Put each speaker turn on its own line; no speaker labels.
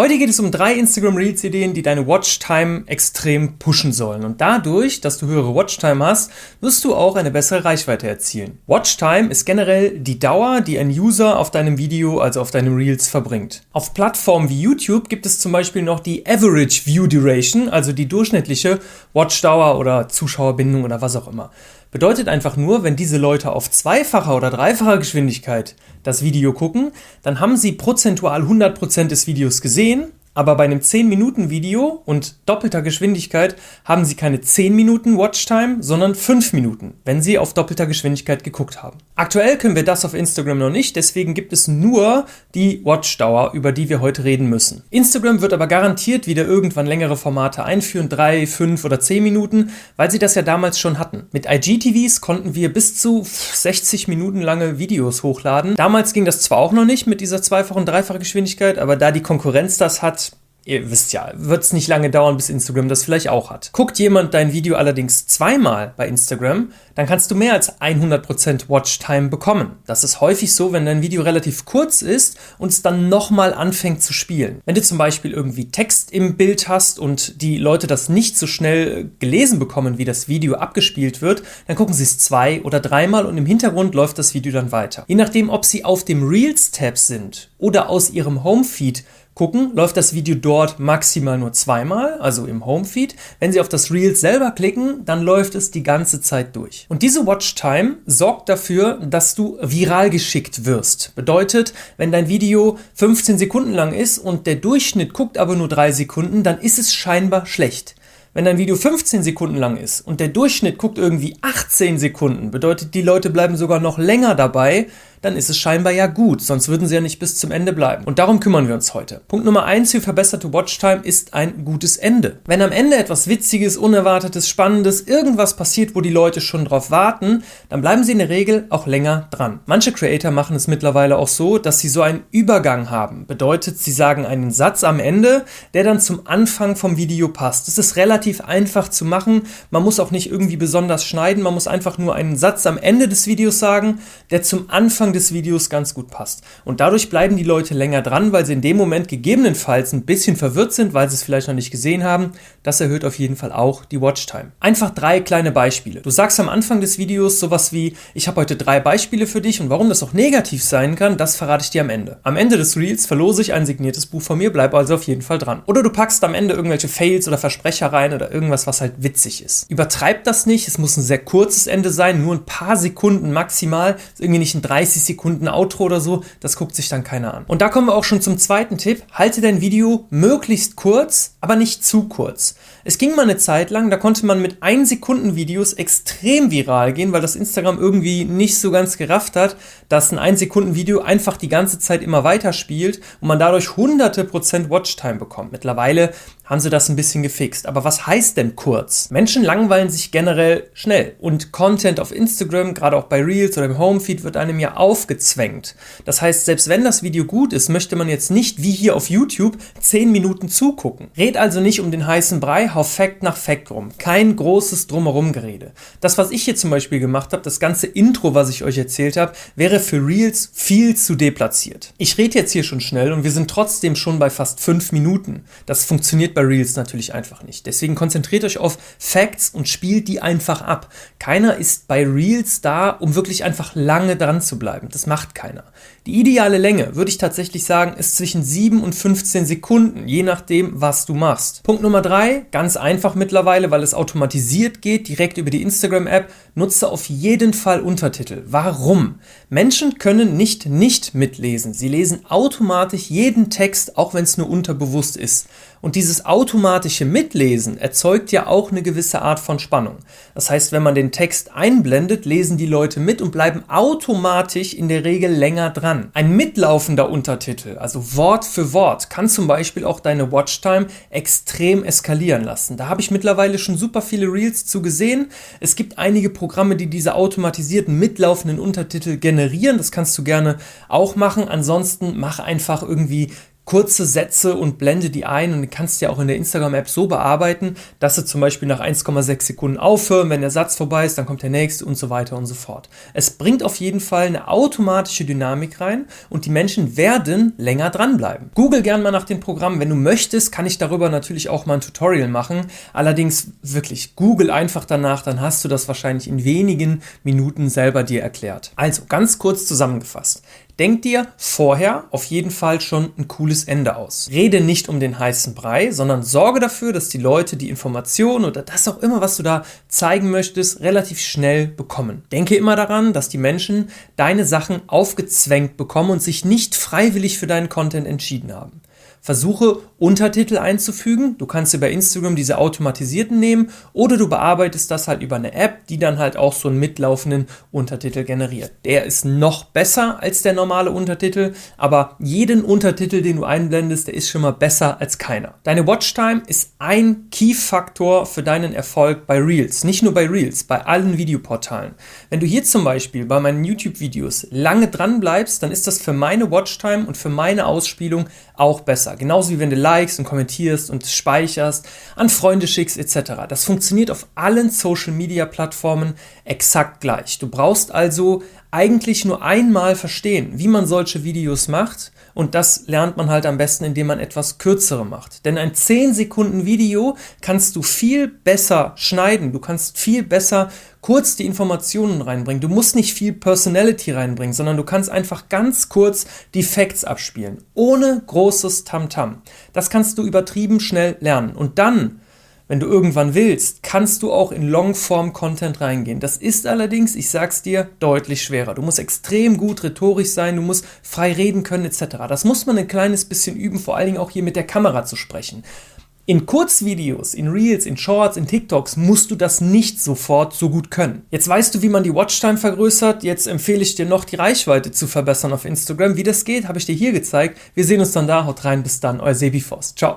Heute geht es um drei Instagram Reels Ideen, die deine Watchtime extrem pushen sollen. Und dadurch, dass du höhere Watchtime hast, wirst du auch eine bessere Reichweite erzielen. Watchtime ist generell die Dauer, die ein User auf deinem Video, also auf deinem Reels verbringt. Auf Plattformen wie YouTube gibt es zum Beispiel noch die Average View Duration, also die durchschnittliche Watchdauer oder Zuschauerbindung oder was auch immer. Bedeutet einfach nur, wenn diese Leute auf zweifacher oder dreifacher Geschwindigkeit das Video gucken, dann haben sie prozentual 100% des Videos gesehen aber bei einem 10-Minuten-Video und doppelter Geschwindigkeit haben Sie keine 10 Minuten Watchtime, sondern 5 Minuten, wenn Sie auf doppelter Geschwindigkeit geguckt haben. Aktuell können wir das auf Instagram noch nicht, deswegen gibt es nur die Watchdauer, über die wir heute reden müssen. Instagram wird aber garantiert wieder irgendwann längere Formate einführen, 3, 5 oder 10 Minuten, weil sie das ja damals schon hatten. Mit IGTVs konnten wir bis zu 60 Minuten lange Videos hochladen. Damals ging das zwar auch noch nicht mit dieser zweifachen und dreifachen Geschwindigkeit, aber da die Konkurrenz das hat, ihr wisst ja, wird es nicht lange dauern, bis Instagram das vielleicht auch hat. Guckt jemand dein Video allerdings zweimal bei Instagram, dann kannst du mehr als 100% Watchtime bekommen. Das ist häufig so, wenn dein Video relativ kurz ist und es dann nochmal anfängt zu spielen. Wenn du zum Beispiel irgendwie Text im Bild hast und die Leute das nicht so schnell gelesen bekommen, wie das Video abgespielt wird, dann gucken sie es zwei oder dreimal und im Hintergrund läuft das Video dann weiter. Je nachdem, ob sie auf dem Reels-Tab sind oder aus ihrem Homefeed gucken, läuft das Video dort maximal nur zweimal, also im Homefeed. Wenn Sie auf das Reels selber klicken, dann läuft es die ganze Zeit durch. Und diese Watchtime sorgt dafür, dass du viral geschickt wirst. Bedeutet, wenn dein Video 15 Sekunden lang ist und der Durchschnitt guckt aber nur 3 Sekunden, dann ist es scheinbar schlecht. Wenn dein Video 15 Sekunden lang ist und der Durchschnitt guckt irgendwie 18 Sekunden, bedeutet, die Leute bleiben sogar noch länger dabei, dann ist es scheinbar ja gut, sonst würden sie ja nicht bis zum Ende bleiben. Und darum kümmern wir uns heute. Punkt Nummer eins für verbesserte Watchtime ist ein gutes Ende. Wenn am Ende etwas Witziges, Unerwartetes, Spannendes, irgendwas passiert, wo die Leute schon drauf warten, dann bleiben sie in der Regel auch länger dran. Manche Creator machen es mittlerweile auch so, dass sie so einen Übergang haben. Bedeutet, sie sagen einen Satz am Ende, der dann zum Anfang vom Video passt. Das ist relativ einfach zu machen. Man muss auch nicht irgendwie besonders schneiden. Man muss einfach nur einen Satz am Ende des Videos sagen, der zum Anfang Anfang des Videos ganz gut passt. Und dadurch bleiben die Leute länger dran, weil sie in dem Moment gegebenenfalls ein bisschen verwirrt sind, weil sie es vielleicht noch nicht gesehen haben. Das erhöht auf jeden Fall auch die Watchtime. Einfach drei kleine Beispiele. Du sagst am Anfang des Videos sowas wie, ich habe heute drei Beispiele für dich und warum das auch negativ sein kann, das verrate ich dir am Ende. Am Ende des Reels verlose ich ein signiertes Buch von mir, bleib also auf jeden Fall dran. Oder du packst am Ende irgendwelche Fails oder Versprecher rein oder irgendwas, was halt witzig ist. Übertreib das nicht, es muss ein sehr kurzes Ende sein, nur ein paar Sekunden maximal, irgendwie nicht ein 30 30 Sekunden Outro oder so, das guckt sich dann keiner an. Und da kommen wir auch schon zum zweiten Tipp. Halte dein Video möglichst kurz, aber nicht zu kurz. Es ging mal eine Zeit lang, da konnte man mit 1 Sekunden Videos extrem viral gehen, weil das Instagram irgendwie nicht so ganz gerafft hat, dass ein 1 Sekunden Video einfach die ganze Zeit immer weiter spielt und man dadurch hunderte Prozent Watchtime bekommt. Mittlerweile haben sie das ein bisschen gefixt. Aber was heißt denn kurz? Menschen langweilen sich generell schnell und Content auf Instagram, gerade auch bei Reels oder im Homefeed, wird einem ja aufgezwängt. Das heißt, selbst wenn das Video gut ist, möchte man jetzt nicht wie hier auf YouTube 10 Minuten zugucken. Red also nicht um den heißen Brei, hau Fact nach Fact rum. Kein großes Drumherum-Gerede. Das, was ich hier zum Beispiel gemacht habe, das ganze Intro, was ich euch erzählt habe, wäre für Reels viel zu deplatziert. Ich rede jetzt hier schon schnell und wir sind trotzdem schon bei fast 5 Minuten. Das funktioniert bei bei Reels natürlich einfach nicht. Deswegen konzentriert euch auf Facts und spielt die einfach ab. Keiner ist bei Reels da, um wirklich einfach lange dran zu bleiben. Das macht keiner. Die ideale Länge, würde ich tatsächlich sagen, ist zwischen 7 und 15 Sekunden, je nachdem, was du machst. Punkt Nummer 3, ganz einfach mittlerweile, weil es automatisiert geht, direkt über die Instagram-App, nutze auf jeden Fall Untertitel. Warum? Menschen können nicht nicht mitlesen. Sie lesen automatisch jeden Text, auch wenn es nur unterbewusst ist. Und dieses automatische Mitlesen erzeugt ja auch eine gewisse Art von Spannung. Das heißt, wenn man den Text einblendet, lesen die Leute mit und bleiben automatisch in der Regel länger dran. Ein mitlaufender Untertitel, also Wort für Wort, kann zum Beispiel auch deine Watchtime extrem eskalieren lassen. Da habe ich mittlerweile schon super viele Reels zu gesehen. Es gibt einige Programme, die diese automatisierten mitlaufenden Untertitel generieren. Das kannst du gerne auch machen. Ansonsten mach einfach irgendwie kurze Sätze und blende die ein und kannst ja auch in der Instagram-App so bearbeiten, dass sie zum Beispiel nach 1,6 Sekunden aufhören, wenn der Satz vorbei ist, dann kommt der nächste und so weiter und so fort. Es bringt auf jeden Fall eine automatische Dynamik rein und die Menschen werden länger dranbleiben. Google gern mal nach dem Programm. Wenn du möchtest, kann ich darüber natürlich auch mal ein Tutorial machen. Allerdings wirklich, Google einfach danach, dann hast du das wahrscheinlich in wenigen Minuten selber dir erklärt. Also ganz kurz zusammengefasst. Denk dir vorher auf jeden Fall schon ein cooles Ende aus. Rede nicht um den heißen Brei, sondern sorge dafür, dass die Leute die Information oder das auch immer, was du da zeigen möchtest, relativ schnell bekommen. Denke immer daran, dass die Menschen deine Sachen aufgezwängt bekommen und sich nicht freiwillig für deinen Content entschieden haben. Versuche Untertitel einzufügen. Du kannst dir bei Instagram diese automatisierten nehmen oder du bearbeitest das halt über eine App, die dann halt auch so einen mitlaufenden Untertitel generiert. Der ist noch besser als der normale Untertitel, aber jeden Untertitel, den du einblendest, der ist schon mal besser als keiner. Deine Watchtime ist ein Key-Faktor für deinen Erfolg bei Reels. Nicht nur bei Reels, bei allen Videoportalen. Wenn du hier zum Beispiel bei meinen YouTube-Videos lange dran bleibst, dann ist das für meine Watchtime und für meine Ausspielung auch besser. Genauso wie wenn du likest und kommentierst und speicherst, an Freunde schickst etc. Das funktioniert auf allen Social Media Plattformen exakt gleich. Du brauchst also eigentlich nur einmal verstehen, wie man solche Videos macht und das lernt man halt am besten, indem man etwas kürzere macht. Denn ein 10 Sekunden Video kannst du viel besser schneiden, du kannst viel besser kurz die Informationen reinbringen. Du musst nicht viel Personality reinbringen, sondern du kannst einfach ganz kurz die Facts abspielen, ohne großes Tamtam. -Tam. Das kannst du übertrieben schnell lernen und dann wenn du irgendwann willst, kannst du auch in Longform-Content reingehen. Das ist allerdings, ich sag's dir, deutlich schwerer. Du musst extrem gut rhetorisch sein, du musst frei reden können etc. Das muss man ein kleines bisschen üben, vor allen Dingen auch hier mit der Kamera zu sprechen. In Kurzvideos, in Reels, in Shorts, in TikToks musst du das nicht sofort so gut können. Jetzt weißt du, wie man die Watchtime vergrößert. Jetzt empfehle ich dir noch, die Reichweite zu verbessern auf Instagram. Wie das geht, habe ich dir hier gezeigt. Wir sehen uns dann da. Haut rein. Bis dann. Euer Sebi Forst. Ciao.